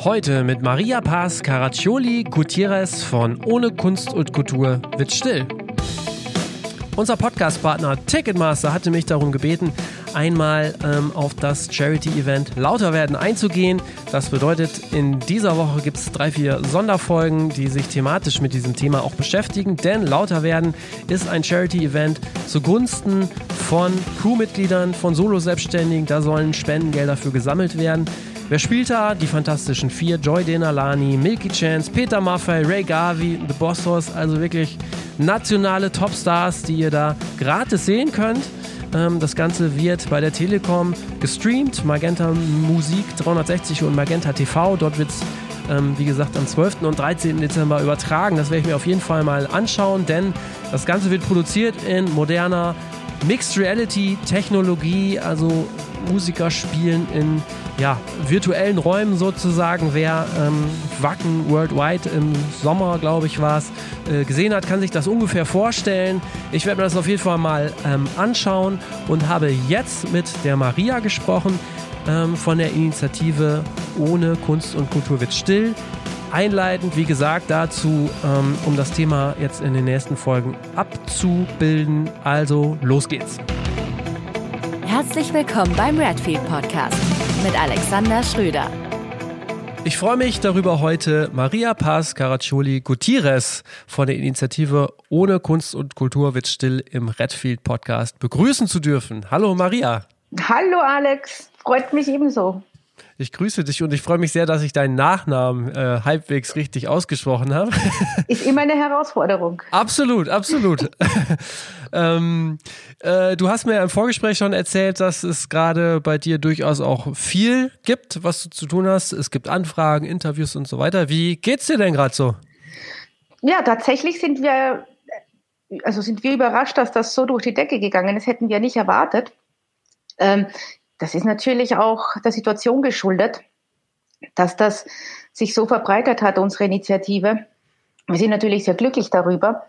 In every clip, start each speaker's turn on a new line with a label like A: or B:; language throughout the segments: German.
A: Heute mit Maria Paz Caraccioli Gutierrez von Ohne Kunst und Kultur wird still. Unser Podcastpartner Ticketmaster hatte mich darum gebeten, einmal ähm, auf das Charity-Event Lauter werden einzugehen. Das bedeutet, in dieser Woche gibt es drei, vier Sonderfolgen, die sich thematisch mit diesem Thema auch beschäftigen. Denn Lauter werden ist ein Charity-Event zugunsten von Crewmitgliedern, von Solo-Selbstständigen. Da sollen Spendengelder für gesammelt werden. Wer spielt da? Die Fantastischen Vier, Joy Denalani, Milky Chance, Peter Maffei, Ray Garvey, The Boss Hoss, also wirklich nationale Topstars, die ihr da gratis sehen könnt. Ähm, das Ganze wird bei der Telekom gestreamt, Magenta Musik 360 und Magenta TV. Dort wird es, ähm, wie gesagt, am 12. und 13. Dezember übertragen. Das werde ich mir auf jeden Fall mal anschauen, denn das Ganze wird produziert in moderner Mixed Reality Technologie, also Musiker spielen in ja, virtuellen Räumen sozusagen. Wer ähm, Wacken Worldwide im Sommer, glaube ich, war es, äh, gesehen hat, kann sich das ungefähr vorstellen. Ich werde mir das auf jeden Fall mal ähm, anschauen und habe jetzt mit der Maria gesprochen ähm, von der Initiative Ohne Kunst und Kultur wird still. Einleitend, wie gesagt, dazu, ähm, um das Thema jetzt in den nächsten Folgen abzubilden. Also, los geht's.
B: Herzlich willkommen beim Redfield Podcast mit Alexander Schröder.
A: Ich freue mich darüber, heute Maria Paz Caraccioli Gutierrez von der Initiative Ohne Kunst und Kultur wird still im Redfield Podcast begrüßen zu dürfen. Hallo Maria.
C: Hallo Alex, freut mich ebenso.
A: Ich grüße dich und ich freue mich sehr, dass ich deinen Nachnamen äh, halbwegs richtig ausgesprochen habe.
C: Ist immer eine Herausforderung.
A: Absolut, absolut. ähm, äh, du hast mir im Vorgespräch schon erzählt, dass es gerade bei dir durchaus auch viel gibt, was du zu tun hast. Es gibt Anfragen, Interviews und so weiter. Wie geht's dir denn gerade so?
C: Ja, tatsächlich sind wir, also sind wir überrascht, dass das so durch die Decke gegangen ist. Hätten wir nicht erwartet. Ähm, das ist natürlich auch der Situation geschuldet, dass das sich so verbreitet hat, unsere Initiative. Wir sind natürlich sehr glücklich darüber,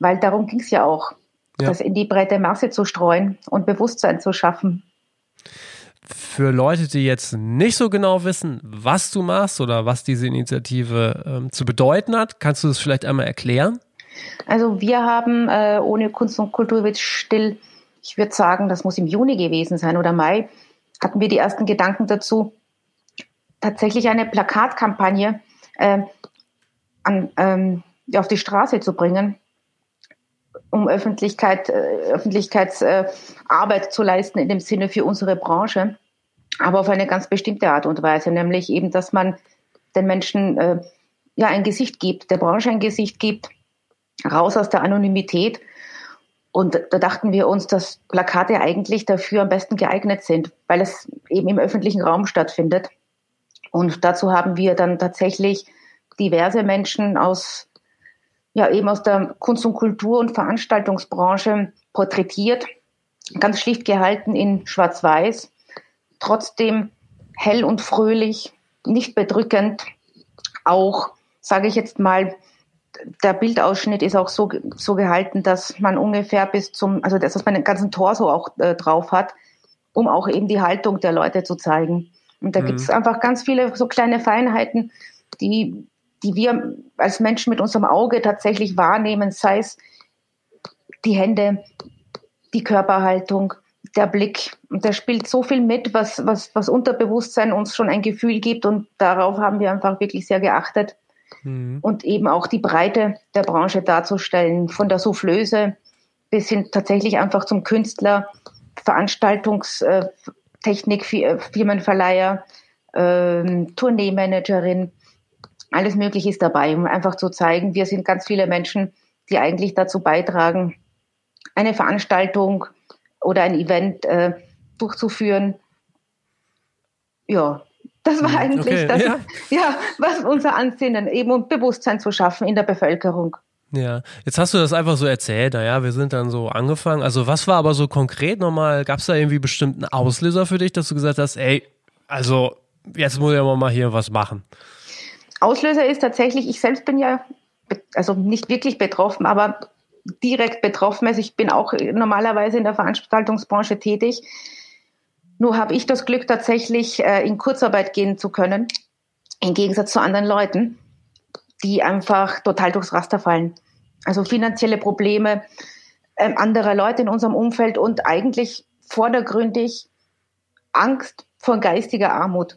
C: weil darum ging es ja auch, ja. das in die breite Masse zu streuen und Bewusstsein zu schaffen.
A: Für Leute, die jetzt nicht so genau wissen, was du machst oder was diese Initiative ähm, zu bedeuten hat, kannst du das vielleicht einmal erklären?
C: Also wir haben äh, ohne Kunst und Kultur wird still ich würde sagen, das muss im Juni gewesen sein oder Mai, hatten wir die ersten Gedanken dazu, tatsächlich eine Plakatkampagne äh, an, ähm, auf die Straße zu bringen, um Öffentlichkeit, äh, Öffentlichkeitsarbeit äh, zu leisten in dem Sinne für unsere Branche, aber auf eine ganz bestimmte Art und Weise, nämlich eben, dass man den Menschen äh, ja ein Gesicht gibt, der Branche ein Gesicht gibt, raus aus der Anonymität und da dachten wir uns, dass Plakate eigentlich dafür am besten geeignet sind, weil es eben im öffentlichen Raum stattfindet. Und dazu haben wir dann tatsächlich diverse Menschen aus, ja, eben aus der Kunst- und Kultur- und Veranstaltungsbranche porträtiert, ganz schlicht gehalten in Schwarz-Weiß, trotzdem hell und fröhlich, nicht bedrückend, auch, sage ich jetzt mal, der Bildausschnitt ist auch so, so gehalten, dass man ungefähr bis zum, also dass man den ganzen Torso auch äh, drauf hat, um auch eben die Haltung der Leute zu zeigen. Und da mhm. gibt es einfach ganz viele so kleine Feinheiten, die, die wir als Menschen mit unserem Auge tatsächlich wahrnehmen, sei es die Hände, die Körperhaltung, der Blick. Und der spielt so viel mit, was, was, was Unterbewusstsein uns schon ein Gefühl gibt. Und darauf haben wir einfach wirklich sehr geachtet mhm. und eben auch die Breite der Branche darzustellen, von der Soufflöse bis hin tatsächlich einfach zum Künstler, Veranstaltungstechnik, äh, Firmenverleiher, ähm, Tourneemanagerin, alles Mögliche ist dabei, um einfach zu zeigen, wir sind ganz viele Menschen, die eigentlich dazu beitragen, eine Veranstaltung oder ein Event äh, durchzuführen. Ja, das war hm, eigentlich okay, das, ja. ja. was unser Ansinnen eben um Bewusstsein zu schaffen in der Bevölkerung.
A: Ja, jetzt hast du das einfach so erzählt, naja, wir sind dann so angefangen. Also was war aber so konkret nochmal, gab es da irgendwie bestimmten Auslöser für dich, dass du gesagt hast, ey, also jetzt muss ich aber mal hier was machen?
C: Auslöser ist tatsächlich, ich selbst bin ja, also nicht wirklich betroffen, aber direkt betroffen. Also ich bin auch normalerweise in der Veranstaltungsbranche tätig. Nur habe ich das Glück, tatsächlich äh, in Kurzarbeit gehen zu können. im Gegensatz zu anderen Leuten, die einfach total durchs Raster fallen. Also finanzielle Probleme äh, anderer Leute in unserem Umfeld und eigentlich vordergründig Angst vor geistiger Armut.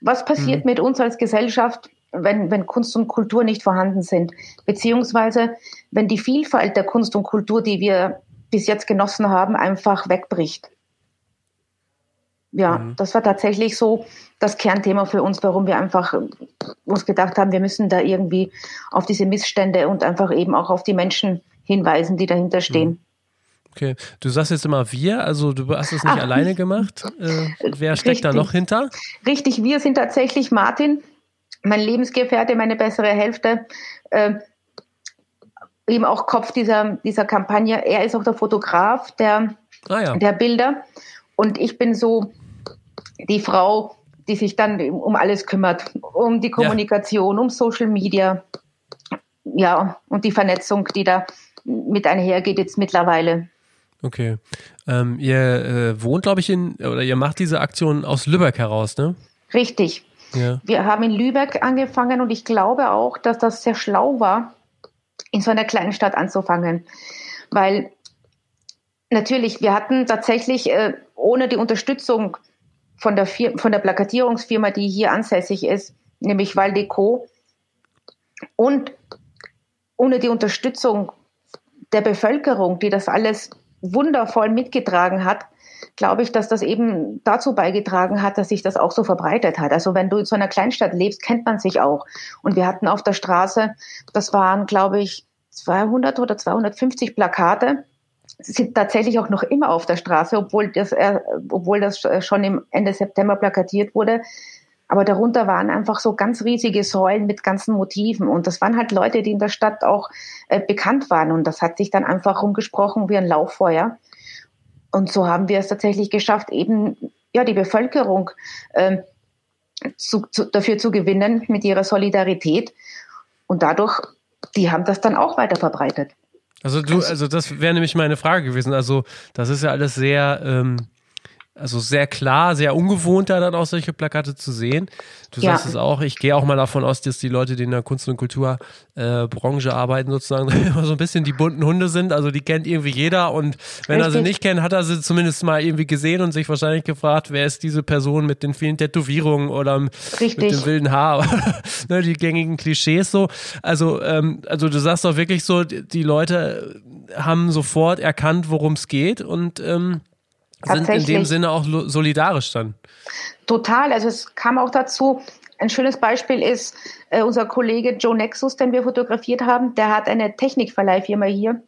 C: Was passiert mhm. mit uns als Gesellschaft, wenn, wenn Kunst und Kultur nicht vorhanden sind? Beziehungsweise, wenn die Vielfalt der Kunst und Kultur, die wir bis jetzt genossen haben, einfach wegbricht? Ja, mhm. das war tatsächlich so das Kernthema für uns, warum wir einfach uns gedacht haben, wir müssen da irgendwie auf diese Missstände und einfach eben auch auf die Menschen hinweisen, die dahinter stehen. Mhm.
A: Okay, du sagst jetzt immer wir, also du hast es nicht Ach, alleine gemacht. Äh, wer steckt richtig, da noch hinter?
C: Richtig, wir sind tatsächlich Martin, mein Lebensgefährte, meine bessere Hälfte, äh, eben auch Kopf dieser, dieser Kampagne. Er ist auch der Fotograf der, ah, ja. der Bilder und ich bin so die Frau, die sich dann um alles kümmert, um die Kommunikation, ja. um Social Media, ja, und die Vernetzung, die da mit einhergeht jetzt mittlerweile.
A: Okay. Ähm, ihr äh, wohnt, glaube ich, in, oder ihr macht diese Aktion aus Lübeck heraus, ne?
C: Richtig. Ja. Wir haben in Lübeck angefangen und ich glaube auch, dass das sehr schlau war, in so einer kleinen Stadt anzufangen. Weil natürlich, wir hatten tatsächlich äh, ohne die Unterstützung von der, Fir von der Plakatierungsfirma, die hier ansässig ist, nämlich Valdeco, und ohne die Unterstützung der Bevölkerung, die das alles wundervoll mitgetragen hat, glaube ich, dass das eben dazu beigetragen hat, dass sich das auch so verbreitet hat. Also wenn du in so einer Kleinstadt lebst, kennt man sich auch. Und wir hatten auf der Straße, das waren, glaube ich, 200 oder 250 Plakate, sind tatsächlich auch noch immer auf der Straße, obwohl das, äh, obwohl das schon im Ende September plakatiert wurde. Aber darunter waren einfach so ganz riesige Säulen mit ganzen Motiven. Und das waren halt Leute, die in der Stadt auch äh, bekannt waren. Und das hat sich dann einfach rumgesprochen wie ein Lauffeuer. Und so haben wir es tatsächlich geschafft, eben ja die Bevölkerung äh, zu, zu, dafür zu gewinnen mit ihrer Solidarität. Und dadurch, die haben das dann auch weiter verbreitet.
A: Also du, also das wäre nämlich meine Frage gewesen. Also das ist ja alles sehr ähm, also sehr klar, sehr ungewohnt, da dann auch solche Plakate zu sehen. Du ja. sagst es auch, ich gehe auch mal davon aus, dass die Leute, die in der Kunst- und Kulturbranche äh, arbeiten, sozusagen immer so ein bisschen die bunten Hunde sind. Also die kennt irgendwie jeder und wenn Richtig. er sie nicht kennt, hat er sie zumindest mal irgendwie gesehen und sich wahrscheinlich gefragt, wer ist diese Person mit den vielen Tätowierungen oder Richtig. mit dem wilden Haar. ne, die gängigen Klischees so. Also, ähm, also du sagst doch wirklich so, die Leute haben sofort erkannt, worum es geht und ähm, sind in dem Sinne auch solidarisch dann.
C: Total. Also es kam auch dazu, ein schönes Beispiel ist äh, unser Kollege Joe Nexus, den wir fotografiert haben. Der hat eine Technikverleihfirma hier.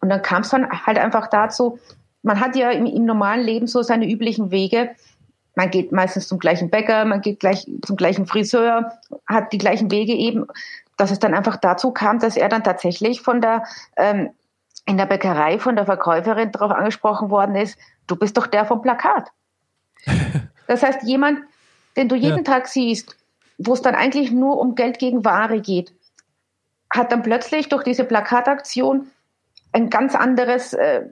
C: Und dann kam es dann halt einfach dazu, man hat ja im, im, normalen Leben so seine üblichen Wege. Man geht meistens zum gleichen Bäcker, man geht gleich zum gleichen Friseur, hat die gleichen Wege eben, dass es dann einfach dazu kam, dass er dann tatsächlich von der ähm, in der Bäckerei von der Verkäuferin darauf angesprochen worden ist, du bist doch der vom Plakat. Das heißt, jemand, den du jeden ja. Tag siehst, wo es dann eigentlich nur um Geld gegen Ware geht, hat dann plötzlich durch diese Plakataktion ein ganz anderes, äh,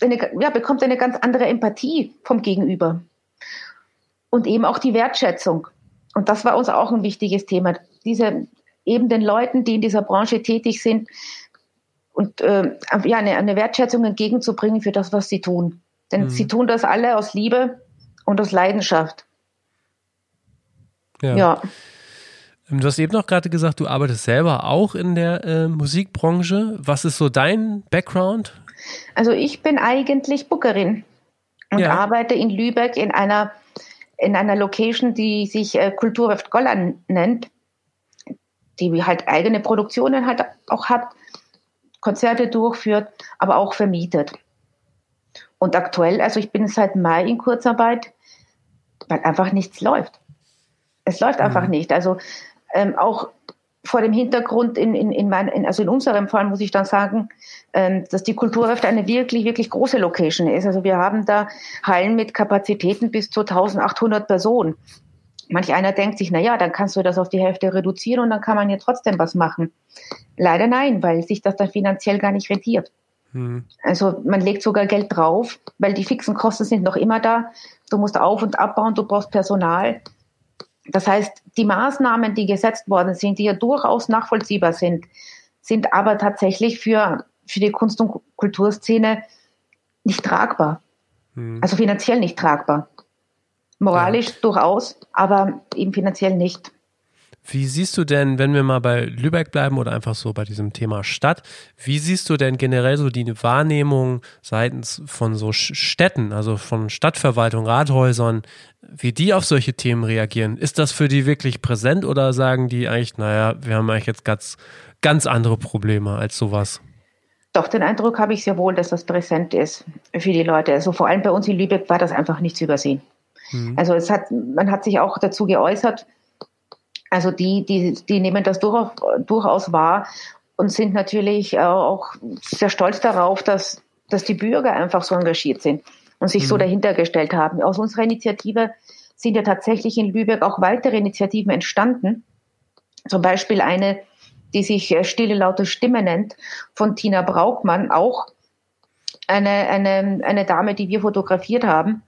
C: eine, ja, bekommt eine ganz andere Empathie vom Gegenüber. Und eben auch die Wertschätzung. Und das war uns auch ein wichtiges Thema. Diese, eben den Leuten, die in dieser Branche tätig sind, und äh, ja, eine, eine Wertschätzung entgegenzubringen für das, was sie tun. Denn mhm. sie tun das alle aus Liebe und aus Leidenschaft.
A: Ja. ja. Ähm, du hast eben noch gerade gesagt, du arbeitest selber auch in der äh, Musikbranche. Was ist so dein Background?
C: Also ich bin eigentlich Bookerin und ja. arbeite in Lübeck in einer, in einer Location, die sich äh, Kulturwerft Golland nennt, die halt eigene Produktionen halt auch hat Konzerte durchführt, aber auch vermietet. Und aktuell, also ich bin seit Mai in Kurzarbeit, weil einfach nichts läuft. Es läuft mhm. einfach nicht. Also ähm, auch vor dem Hintergrund in, in, in, mein, in, also in unserem Fall muss ich dann sagen, ähm, dass die Kulturhöfte eine wirklich, wirklich große Location ist. Also wir haben da Hallen mit Kapazitäten bis zu 1800 Personen manch einer denkt sich, na ja, dann kannst du das auf die Hälfte reduzieren und dann kann man ja trotzdem was machen. Leider nein, weil sich das dann finanziell gar nicht rentiert. Hm. Also man legt sogar Geld drauf, weil die fixen Kosten sind noch immer da. Du musst auf und abbauen, du brauchst Personal. Das heißt, die Maßnahmen, die gesetzt worden sind, die ja durchaus nachvollziehbar sind, sind aber tatsächlich für, für die Kunst- und Kulturszene nicht tragbar. Hm. Also finanziell nicht tragbar. Moralisch ja. durchaus, aber eben finanziell nicht.
A: Wie siehst du denn, wenn wir mal bei Lübeck bleiben oder einfach so bei diesem Thema Stadt, wie siehst du denn generell so die Wahrnehmung seitens von so Städten, also von Stadtverwaltung, Rathäusern, wie die auf solche Themen reagieren? Ist das für die wirklich präsent oder sagen die eigentlich, naja, wir haben eigentlich jetzt ganz, ganz andere Probleme als sowas?
C: Doch, den Eindruck habe ich sehr wohl, dass das präsent ist für die Leute. Also vor allem bei uns in Lübeck war das einfach nicht zu übersehen. Mhm. Also es hat, man hat sich auch dazu geäußert, also die, die, die nehmen das durchaus, durchaus wahr und sind natürlich auch sehr stolz darauf, dass, dass die Bürger einfach so engagiert sind und sich mhm. so dahinter gestellt haben. Aus unserer Initiative sind ja tatsächlich in Lübeck auch weitere Initiativen entstanden. Zum Beispiel eine, die sich äh, Stille laute Stimme nennt, von Tina Braukmann, auch eine, eine, eine Dame, die wir fotografiert haben.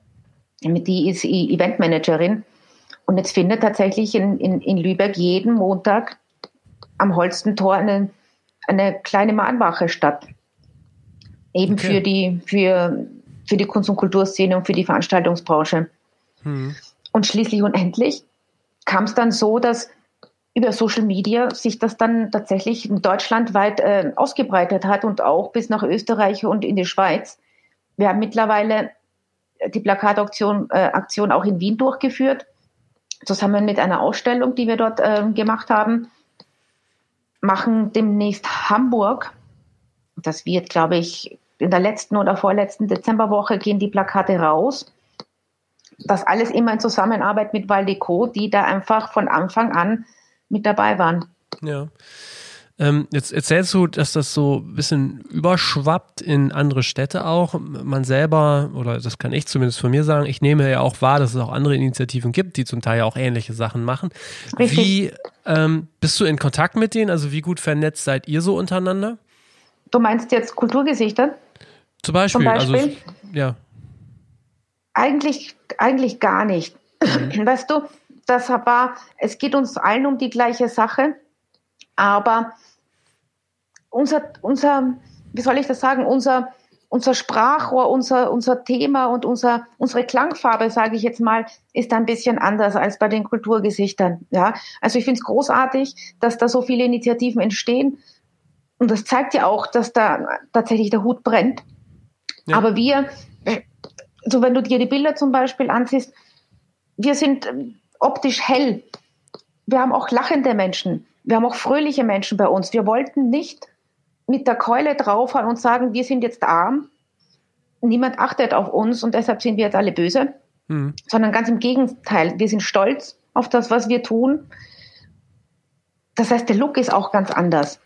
C: Die ist Eventmanagerin und jetzt findet tatsächlich in, in, in Lübeck jeden Montag am Holstentor eine, eine kleine Mahnwache statt. Eben okay. für die, für, für die Kunst- und Kulturszene und für die Veranstaltungsbranche. Mhm. Und schließlich und endlich kam es dann so, dass über Social Media sich das dann tatsächlich deutschlandweit äh, ausgebreitet hat und auch bis nach Österreich und in die Schweiz. Wir haben mittlerweile die Plakataktion äh, Aktion auch in Wien durchgeführt zusammen mit einer Ausstellung, die wir dort äh, gemacht haben, machen demnächst Hamburg. Das wird, glaube ich, in der letzten oder vorletzten Dezemberwoche gehen die Plakate raus. Das alles immer in Zusammenarbeit mit Valdeco, die da einfach von Anfang an mit dabei waren.
A: Ja. Ähm, jetzt erzählst du, dass das so ein bisschen überschwappt in andere Städte auch. Man selber, oder das kann ich zumindest von mir sagen, ich nehme ja auch wahr, dass es auch andere Initiativen gibt, die zum Teil ja auch ähnliche Sachen machen. Richtig. Wie ähm, bist du in Kontakt mit denen? Also wie gut vernetzt seid ihr so untereinander?
C: Du meinst jetzt Kulturgesichter?
A: Zum Beispiel. Zum Beispiel? Also, ja.
C: Eigentlich, eigentlich gar nicht. Mhm. Weißt du, das war, es geht uns allen um die gleiche Sache, aber unser, unser, wie soll ich das sagen, unser, unser Sprachrohr, unser, unser Thema und unser, unsere Klangfarbe, sage ich jetzt mal, ist ein bisschen anders als bei den Kulturgesichtern. Ja, also ich finde es großartig, dass da so viele Initiativen entstehen. Und das zeigt ja auch, dass da tatsächlich der Hut brennt. Ja. Aber wir, so wenn du dir die Bilder zum Beispiel ansiehst, wir sind optisch hell. Wir haben auch lachende Menschen. Wir haben auch fröhliche Menschen bei uns. Wir wollten nicht mit der Keule draufhauen und sagen, wir sind jetzt arm. Niemand achtet auf uns und deshalb sind wir jetzt alle böse, mhm. sondern ganz im Gegenteil. Wir sind stolz auf das, was wir tun. Das heißt, der Look ist auch ganz anders.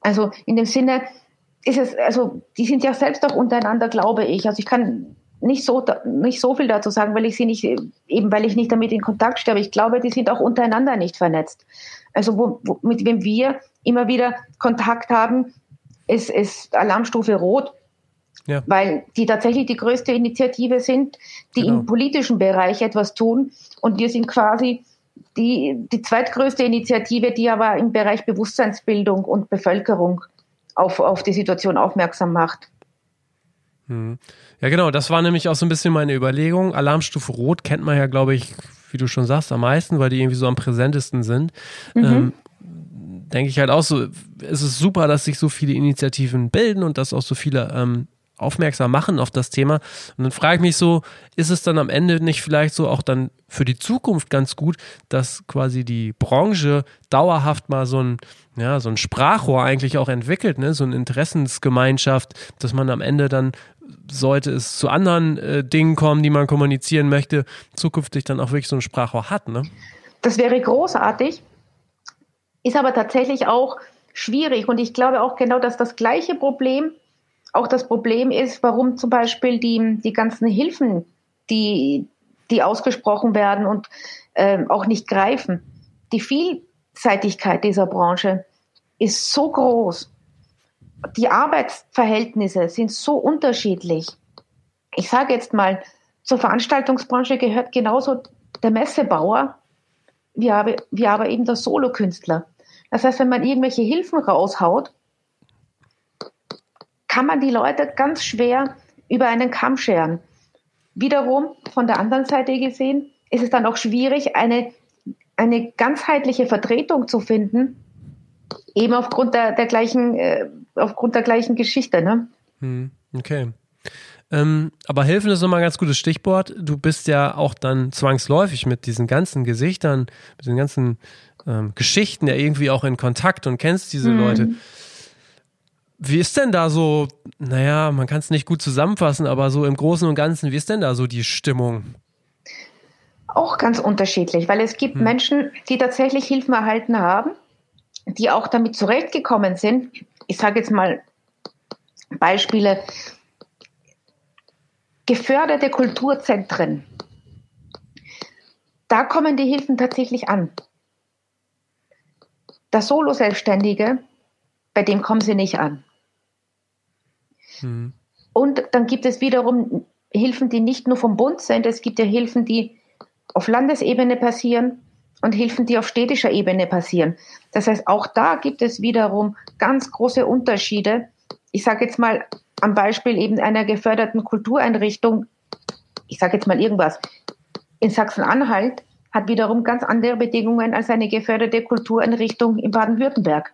C: Also in dem Sinne ist es, also die sind ja selbst auch untereinander, glaube ich. Also ich kann nicht so, nicht so viel dazu sagen, weil ich sie nicht, eben weil ich nicht damit in Kontakt stehe, aber ich glaube, die sind auch untereinander nicht vernetzt. Also wo, wo, mit wem wir immer wieder Kontakt haben, ist, ist Alarmstufe Rot, ja. weil die tatsächlich die größte Initiative sind, die genau. im politischen Bereich etwas tun. Und wir sind quasi die, die zweitgrößte Initiative, die aber im Bereich Bewusstseinsbildung und Bevölkerung auf, auf die Situation aufmerksam macht.
A: Hm. Ja, genau, das war nämlich auch so ein bisschen meine Überlegung. Alarmstufe Rot kennt man ja, glaube ich, wie du schon sagst, am meisten, weil die irgendwie so am präsentesten sind. Mhm. Ähm, Denke ich halt auch so, es ist super, dass sich so viele Initiativen bilden und dass auch so viele ähm, aufmerksam machen auf das Thema. Und dann frage ich mich so, ist es dann am Ende nicht vielleicht so auch dann für die Zukunft ganz gut, dass quasi die Branche dauerhaft mal so ein, ja, so ein Sprachrohr eigentlich auch entwickelt, ne? so eine Interessensgemeinschaft, dass man am Ende dann sollte es zu anderen äh, Dingen kommen, die man kommunizieren möchte, zukünftig dann auch wirklich so ein Sprachrohr hat. Ne?
C: Das wäre großartig, ist aber tatsächlich auch schwierig. Und ich glaube auch genau, dass das gleiche Problem auch das Problem ist, warum zum Beispiel die, die ganzen Hilfen, die, die ausgesprochen werden und äh, auch nicht greifen. Die Vielseitigkeit dieser Branche ist so groß die Arbeitsverhältnisse sind so unterschiedlich. Ich sage jetzt mal, zur Veranstaltungsbranche gehört genauso der Messebauer wie aber, wie aber eben der Solokünstler. Das heißt, wenn man irgendwelche Hilfen raushaut, kann man die Leute ganz schwer über einen Kamm scheren. Wiederum, von der anderen Seite gesehen, ist es dann auch schwierig, eine, eine ganzheitliche Vertretung zu finden, eben aufgrund der, der gleichen, äh, aufgrund der gleichen Geschichte. Ne?
A: Hm, okay. Ähm, aber helfen ist nochmal ein ganz gutes Stichwort. Du bist ja auch dann zwangsläufig mit diesen ganzen Gesichtern, mit den ganzen ähm, Geschichten ja irgendwie auch in Kontakt und kennst diese mhm. Leute. Wie ist denn da so, naja, man kann es nicht gut zusammenfassen, aber so im Großen und Ganzen, wie ist denn da so die Stimmung?
C: Auch ganz unterschiedlich, weil es gibt hm. Menschen, die tatsächlich Hilfen erhalten haben, die auch damit zurechtgekommen sind. Ich sage jetzt mal Beispiele, geförderte Kulturzentren. Da kommen die Hilfen tatsächlich an. Der Solo-Selbstständige, bei dem kommen sie nicht an. Mhm. Und dann gibt es wiederum Hilfen, die nicht nur vom Bund sind, es gibt ja Hilfen, die auf Landesebene passieren und Hilfen, die auf städtischer Ebene passieren. Das heißt, auch da gibt es wiederum ganz große Unterschiede. Ich sage jetzt mal am Beispiel eben einer geförderten Kultureinrichtung, ich sage jetzt mal irgendwas, in Sachsen-Anhalt hat wiederum ganz andere Bedingungen als eine geförderte Kultureinrichtung in Baden-Württemberg.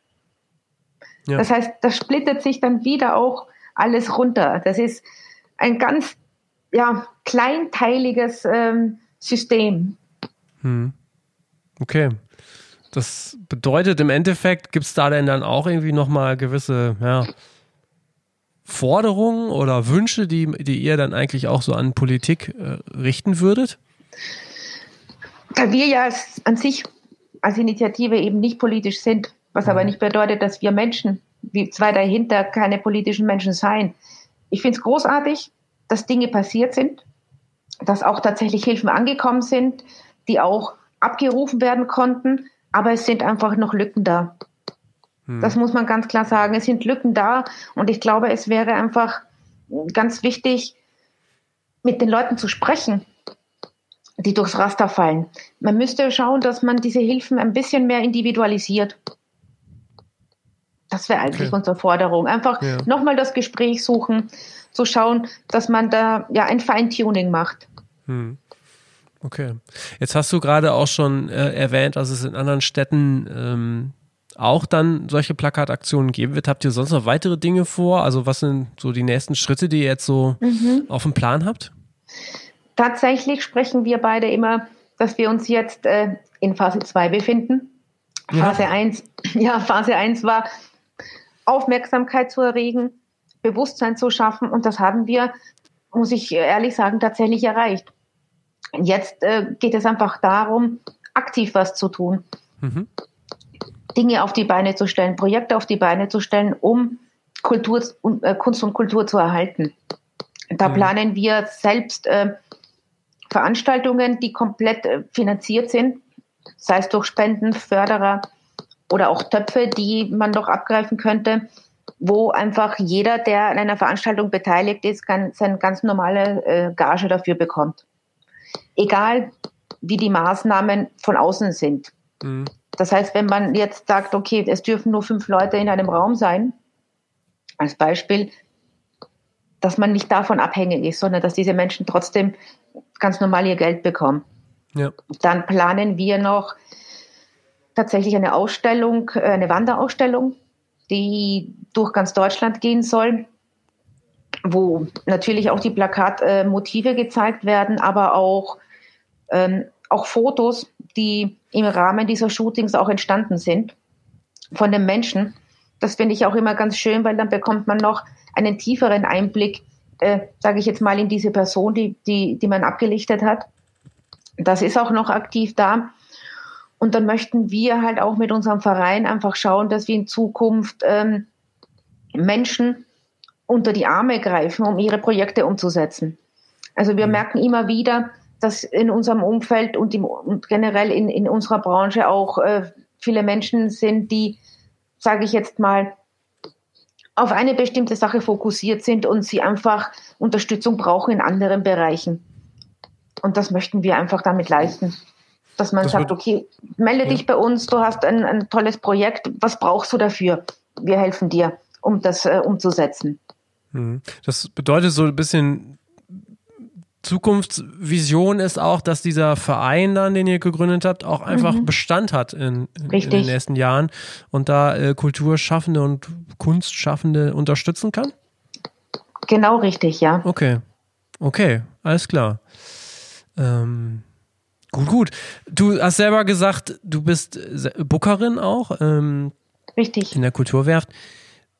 C: Ja. Das heißt, das splittet sich dann wieder auch alles runter. Das ist ein ganz ja, kleinteiliges ähm, System.
A: Hm. Okay. Das bedeutet im Endeffekt, gibt es da denn dann auch irgendwie nochmal gewisse ja, Forderungen oder Wünsche, die, die ihr dann eigentlich auch so an Politik äh, richten würdet?
C: Da wir ja an sich als Initiative eben nicht politisch sind, was aber mhm. nicht bedeutet, dass wir Menschen wie zwei dahinter keine politischen Menschen seien. Ich finde es großartig, dass Dinge passiert sind, dass auch tatsächlich Hilfen angekommen sind, die auch abgerufen werden konnten, aber es sind einfach noch Lücken da. Hm. Das muss man ganz klar sagen. Es sind Lücken da und ich glaube, es wäre einfach ganz wichtig, mit den Leuten zu sprechen, die durchs Raster fallen. Man müsste schauen, dass man diese Hilfen ein bisschen mehr individualisiert. Das wäre eigentlich okay. unsere Forderung. Einfach ja. nochmal das Gespräch suchen, zu schauen, dass man da ja ein Feintuning macht. Hm.
A: Okay. Jetzt hast du gerade auch schon äh, erwähnt, dass es in anderen Städten ähm, auch dann solche Plakataktionen geben wird. Habt ihr sonst noch weitere Dinge vor? Also was sind so die nächsten Schritte, die ihr jetzt so mhm. auf dem Plan habt?
C: Tatsächlich sprechen wir beide immer, dass wir uns jetzt äh, in Phase 2 befinden. Ja. Phase 1, ja, Phase 1 war Aufmerksamkeit zu erregen, Bewusstsein zu schaffen. Und das haben wir, muss ich ehrlich sagen, tatsächlich erreicht. Jetzt äh, geht es einfach darum, aktiv was zu tun. Mhm. Dinge auf die Beine zu stellen, Projekte auf die Beine zu stellen, um Kultur, äh, Kunst und Kultur zu erhalten. Da mhm. planen wir selbst äh, Veranstaltungen, die komplett äh, finanziert sind, sei es durch Spenden, Förderer, oder auch Töpfe, die man noch abgreifen könnte, wo einfach jeder, der an einer Veranstaltung beteiligt ist, kann, seine ganz normale äh, Gage dafür bekommt. Egal, wie die Maßnahmen von außen sind. Mhm. Das heißt, wenn man jetzt sagt, okay, es dürfen nur fünf Leute in einem Raum sein, als Beispiel, dass man nicht davon abhängig ist, sondern dass diese Menschen trotzdem ganz normal ihr Geld bekommen. Ja. Dann planen wir noch tatsächlich eine Ausstellung, äh, eine Wanderausstellung, die durch ganz Deutschland gehen soll, wo natürlich auch die Plakatmotive äh, gezeigt werden, aber auch, ähm, auch Fotos, die im Rahmen dieser Shootings auch entstanden sind von den Menschen. Das finde ich auch immer ganz schön, weil dann bekommt man noch einen tieferen Einblick, äh, sage ich jetzt mal, in diese Person, die, die, die man abgelichtet hat. Das ist auch noch aktiv da. Und dann möchten wir halt auch mit unserem Verein einfach schauen, dass wir in Zukunft ähm, Menschen unter die Arme greifen, um ihre Projekte umzusetzen. Also wir mhm. merken immer wieder, dass in unserem Umfeld und, im, und generell in, in unserer Branche auch äh, viele Menschen sind, die, sage ich jetzt mal, auf eine bestimmte Sache fokussiert sind und sie einfach Unterstützung brauchen in anderen Bereichen. Und das möchten wir einfach damit leisten. Dass man
A: Das
C: sagt, okay, melde
A: Ja.
C: dich bei uns, du hast ein, ein tolles Projekt, was brauchst du dafür? Wir helfen dir, um das äh, umzusetzen.
A: Mhm. Das bedeutet so ein bisschen Zukunftsvision ist auch, dass dieser Verein dann, den ihr gegründet habt, auch einfach Bestand hat in, in, in den nächsten Jahren und da äh, Kulturschaffende und Kunstschaffende unterstützen kann?
C: Genau richtig, ja.
A: Okay. Okay, alles klar. Ähm, gut, gut. Du hast selber gesagt, du bist Bookerin auch ähm,
C: Richtig.
A: in der Kulturwerft.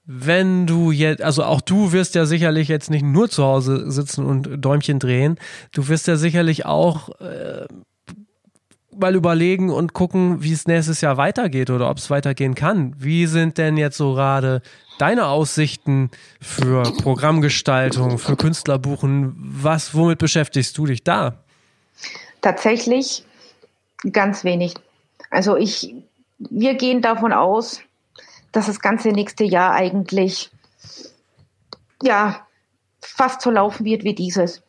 A: Wenn du jetzt, also auch du wirst ja sicherlich jetzt nicht nur zu Hause sitzen und Däumchen drehen, du wirst ja sicherlich auch äh, mal überlegen und gucken, wie es nächstes Jahr weitergeht oder ob es weitergehen kann. Wie sind denn jetzt so gerade deine Aussichten für Programmgestaltung, für Künstlerbuchen? Was, womit beschäftigst du dich da?
C: Tatsächlich ganz wenig. Also ich, wir gehen davon aus, dass das ganze nächste Jahr eigentlich ja fast so laufen wird wie dieses.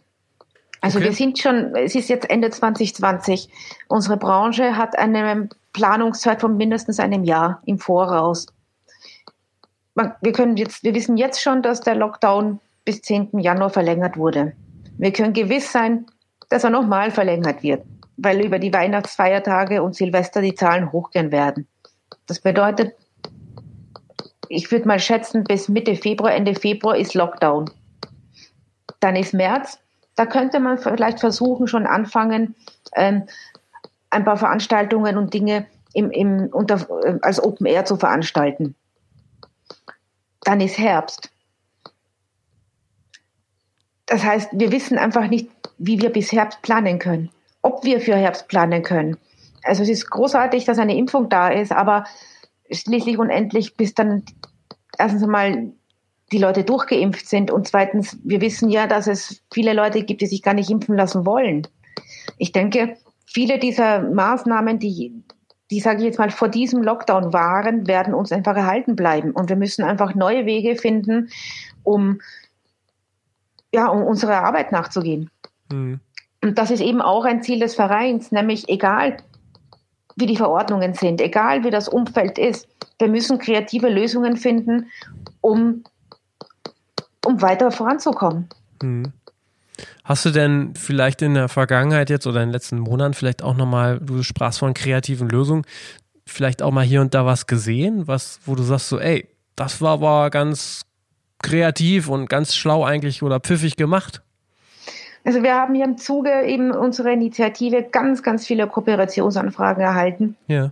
C: Also
A: Okay.
C: wir sind schon, es ist jetzt Ende 2020. Unsere Branche hat eine Planungszeit von mindestens einem Jahr im Voraus. Man, wir können jetzt, wir wissen jetzt schon, dass der Lockdown bis 10. Januar verlängert wurde. Wir können gewiss sein, dass er nochmal verlängert wird, weil über die Weihnachtsfeiertage und Silvester die Zahlen hochgehen werden. Das bedeutet, ich würde mal schätzen, bis Mitte Februar, Ende Februar ist Lockdown. Dann ist März. Da könnte man vielleicht versuchen, schon anfangen, ähm, ein paar Veranstaltungen und Dinge im, im, unter, äh, als Open Air zu veranstalten. Dann ist Herbst. Das heißt, wir wissen einfach nicht, wie wir bis Herbst planen können, ob wir für Herbst planen können. Also es ist großartig, dass eine Impfung da ist, aber schließlich und endlich, bis dann erstens einmal die Leute durchgeimpft sind und zweitens, wir wissen ja, dass es viele Leute gibt, die sich gar nicht impfen lassen wollen. Ich denke, viele dieser Maßnahmen, die, die sage ich jetzt mal, vor diesem Lockdown waren, werden uns einfach erhalten bleiben. Und wir müssen einfach neue Wege finden, um, ja, um unserer Arbeit nachzugehen.
A: Hm.
C: Und das ist eben auch ein Ziel des Vereins, nämlich egal, wie die Verordnungen sind, egal wie das Umfeld ist, wir müssen kreative Lösungen finden, um, um weiter voranzukommen.
A: Hm. Hast du denn vielleicht in der Vergangenheit jetzt oder in den letzten Monaten vielleicht auch nochmal, du sprachst von kreativen Lösungen, vielleicht auch mal hier und da was gesehen, was, wo du sagst so, ey, das war aber ganz kreativ und ganz schlau eigentlich oder pfiffig gemacht?
C: Also wir haben hier im Zuge eben unserer Initiative ganz, ganz viele Kooperationsanfragen erhalten,
A: Ja.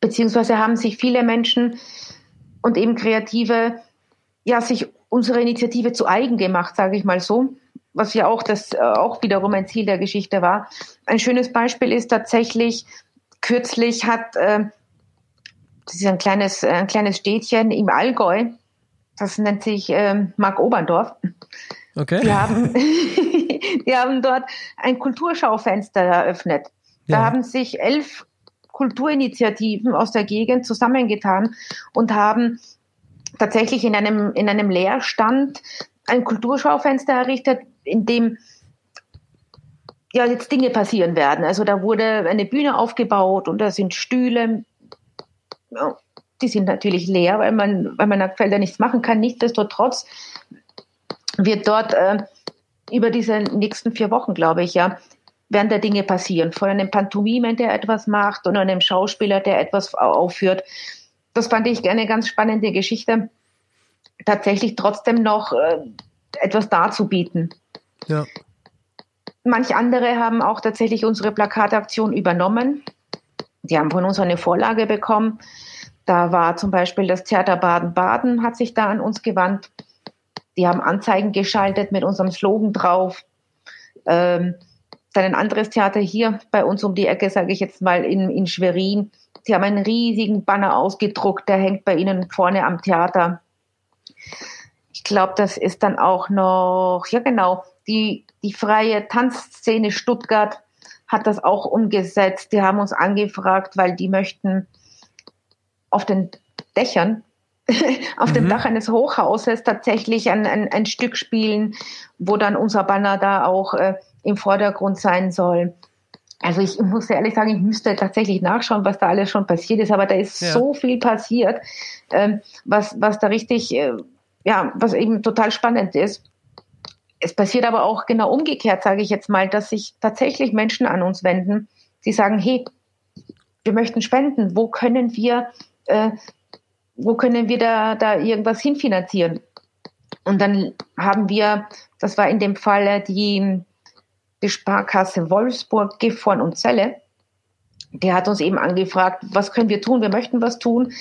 C: beziehungsweise haben sich viele Menschen und eben Kreative ja sich unsere Initiative zu eigen gemacht, sage ich mal so, was ja auch das äh, auch wiederum ein Ziel der Geschichte war. Ein schönes Beispiel ist tatsächlich kürzlich hat äh, das ist ein kleines ein kleines Städtchen im Allgäu, das nennt sich äh, Mark Oberndorf.
A: Okay.
C: Die haben, die haben dort ein Kulturschaufenster eröffnet. Da
A: Ja.
C: haben sich elf Kulturinitiativen aus der Gegend zusammengetan und haben tatsächlich in einem, in einem Leerstand ein Kulturschaufenster errichtet, in dem ja jetzt Dinge passieren werden. Also da wurde eine Bühne aufgebaut und da sind Stühle. Die sind natürlich leer, weil man, weil man aktuell da nichts machen kann. Nichtsdestotrotz wird dort äh, über diese nächsten vier Wochen, glaube ich, ja, werden da Dinge passieren. Von einem Pantomimen, der etwas macht, und einem Schauspieler, der etwas aufführt. Das fand ich eine ganz spannende Geschichte, tatsächlich trotzdem noch äh, etwas darzubieten.
A: Ja.
C: Manch andere haben auch tatsächlich unsere Plakataktion übernommen. Die haben von uns eine Vorlage bekommen. Da war zum Beispiel das Theater Baden-Baden, hat sich da an uns gewandt. Die haben Anzeigen geschaltet mit unserem Slogan drauf. Ähm, dann ein anderes Theater hier bei uns um die Ecke, sage ich jetzt mal, in, in Schwerin. Sie haben einen riesigen Banner ausgedruckt, der hängt bei ihnen vorne am Theater. Ich glaube, das ist dann auch noch, ja genau, die, die freie Tanzszene Stuttgart hat das auch umgesetzt. Die haben uns angefragt, weil die möchten auf den Dächern, auf dem
A: Mhm.
C: Dach eines Hochhauses tatsächlich ein, ein, ein Stück spielen, wo dann unser Banner da auch äh, im Vordergrund sein soll. also ich muss ehrlich sagen, ich müsste tatsächlich nachschauen, was da alles schon passiert ist, aber da ist ja. so viel passiert, ähm, was, was da richtig, äh, ja, was eben total spannend ist. Es passiert aber auch genau umgekehrt, sage ich jetzt mal, dass sich tatsächlich Menschen an uns wenden, die sagen, hey, wir möchten spenden, wo können wir, äh, wo können wir da, da irgendwas hinfinanzieren? Und dann haben wir, das war in dem Fall die, die Sparkasse Wolfsburg, Gifhorn und Celle. Der hat uns eben angefragt, was können wir tun? Wir möchten was tun.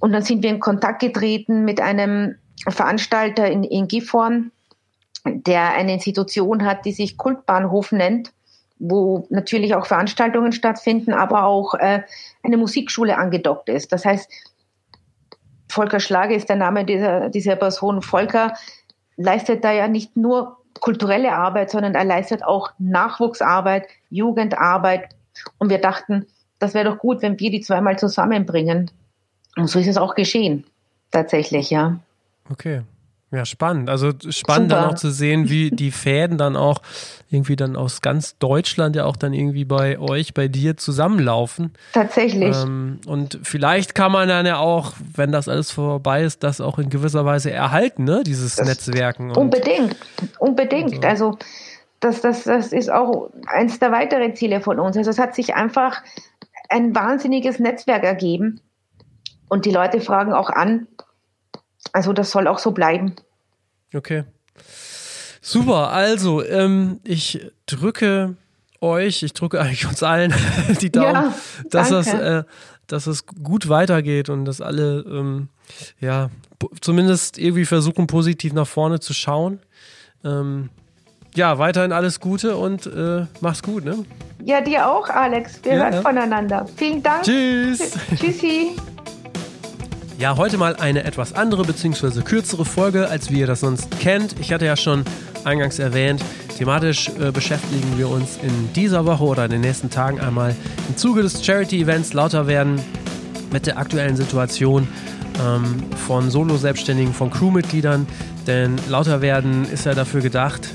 C: Und dann sind wir in Kontakt getreten mit einem Veranstalter in, in Gifhorn, der eine Institution hat, die sich Kultbahnhof nennt, wo natürlich auch Veranstaltungen stattfinden, aber auch äh, eine Musikschule angedockt ist. Das heißt, Volker Schlage ist der Name dieser, dieser Person. Volker leistet da ja nicht nur kulturelle Arbeit, sondern er leistet auch Nachwuchsarbeit, Jugendarbeit. Und wir dachten, das wäre doch gut, wenn wir die zweimal zusammenbringen. Und so ist es auch geschehen. Tatsächlich, ja.
A: Okay. Ja, spannend. Also spannend Super. dann auch zu sehen, wie die Fäden dann auch irgendwie dann aus ganz Deutschland ja auch dann irgendwie bei euch, bei dir zusammenlaufen.
C: Tatsächlich.
A: Ähm, und vielleicht kann man dann ja auch, wenn das alles vorbei ist, das auch in gewisser Weise erhalten, ne? Dieses das Netzwerken.
C: unbedingt, unbedingt. Also, also das, das, das ist auch eins der weiteren Ziele von uns. Also es hat sich einfach ein wahnsinniges Netzwerk ergeben. Und die Leute fragen auch an, also das soll auch so bleiben.
A: Okay. Super, also ähm, ich drücke euch, ich drücke eigentlich uns allen die Daumen, ja, dass, das, äh, dass es gut weitergeht und dass alle ähm, ja zumindest irgendwie versuchen, positiv nach vorne zu schauen. Ähm, ja, weiterhin alles Gute und äh, mach's gut, ne?
C: Ja, dir auch, Alex. Wir ja, hören ja. voneinander. Vielen Dank.
A: Tschüss.
C: Tschüssi.
A: Ja, heute mal eine etwas andere bzw. kürzere Folge, als wie ihr das sonst kennt. Ich hatte ja schon eingangs erwähnt, thematisch äh, beschäftigen wir uns in dieser Woche oder in den nächsten Tagen einmal im Zuge des Charity-Events lauter werden mit der aktuellen Situation ähm, von Solo-Selbstständigen, von Crewmitgliedern. Denn lauter werden ist ja dafür gedacht,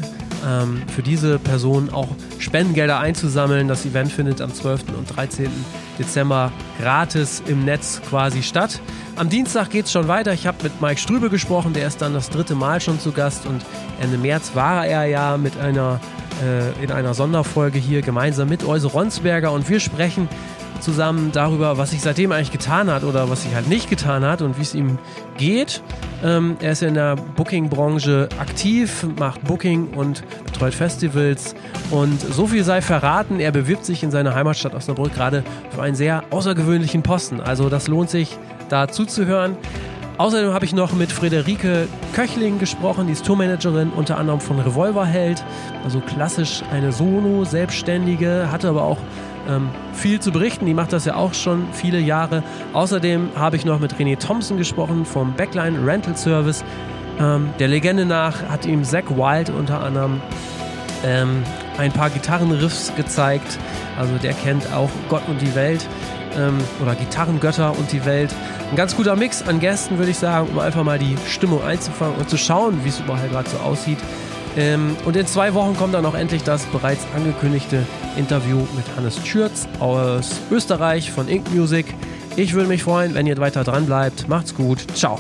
A: ähm, für diese Person auch Spendengelder einzusammeln. Das Event findet am 12. und 13. Dezember gratis im Netz quasi statt. Am Dienstag geht es schon weiter. Ich habe mit Mike Strübe gesprochen, der ist dann das dritte Mal schon zu Gast und Ende März war er ja mit einer, äh, in einer Sonderfolge hier gemeinsam mit Euse Ronsberger und wir sprechen zusammen darüber, was sich seitdem eigentlich getan hat oder was sich halt nicht getan hat und wie es ihm geht. Ähm, er ist in der Booking-Branche aktiv, macht Booking und betreut Festivals. Und so viel sei verraten, er bewirbt sich in seiner Heimatstadt Osnabrück gerade für einen sehr außergewöhnlichen Posten. Also das lohnt sich da zuzuhören. Außerdem habe ich noch mit Friederike Köchling gesprochen, die ist Tourmanagerin unter anderem von Revolverheld, also klassisch eine Solo-Selbstständige, hatte aber auch ähm, viel zu berichten, die macht das ja auch schon viele Jahre. Außerdem habe ich noch mit René Thompson gesprochen vom Backline Rental Service. Ähm, der Legende nach hat ihm Zack Wild unter anderem ähm, ein paar Gitarrenriffs gezeigt. Also der kennt auch Gott und die Welt ähm, oder Gitarrengötter und die Welt. Ein ganz guter Mix an Gästen, würde ich sagen, um einfach mal die Stimmung einzufangen und zu schauen, wie es überall gerade so aussieht. Ähm, und in zwei Wochen kommt dann auch endlich das bereits angekündigte Interview mit Hannes Schürz aus Österreich von Ink Music. Ich würde mich freuen, wenn ihr weiter dran bleibt. Macht's gut. Ciao.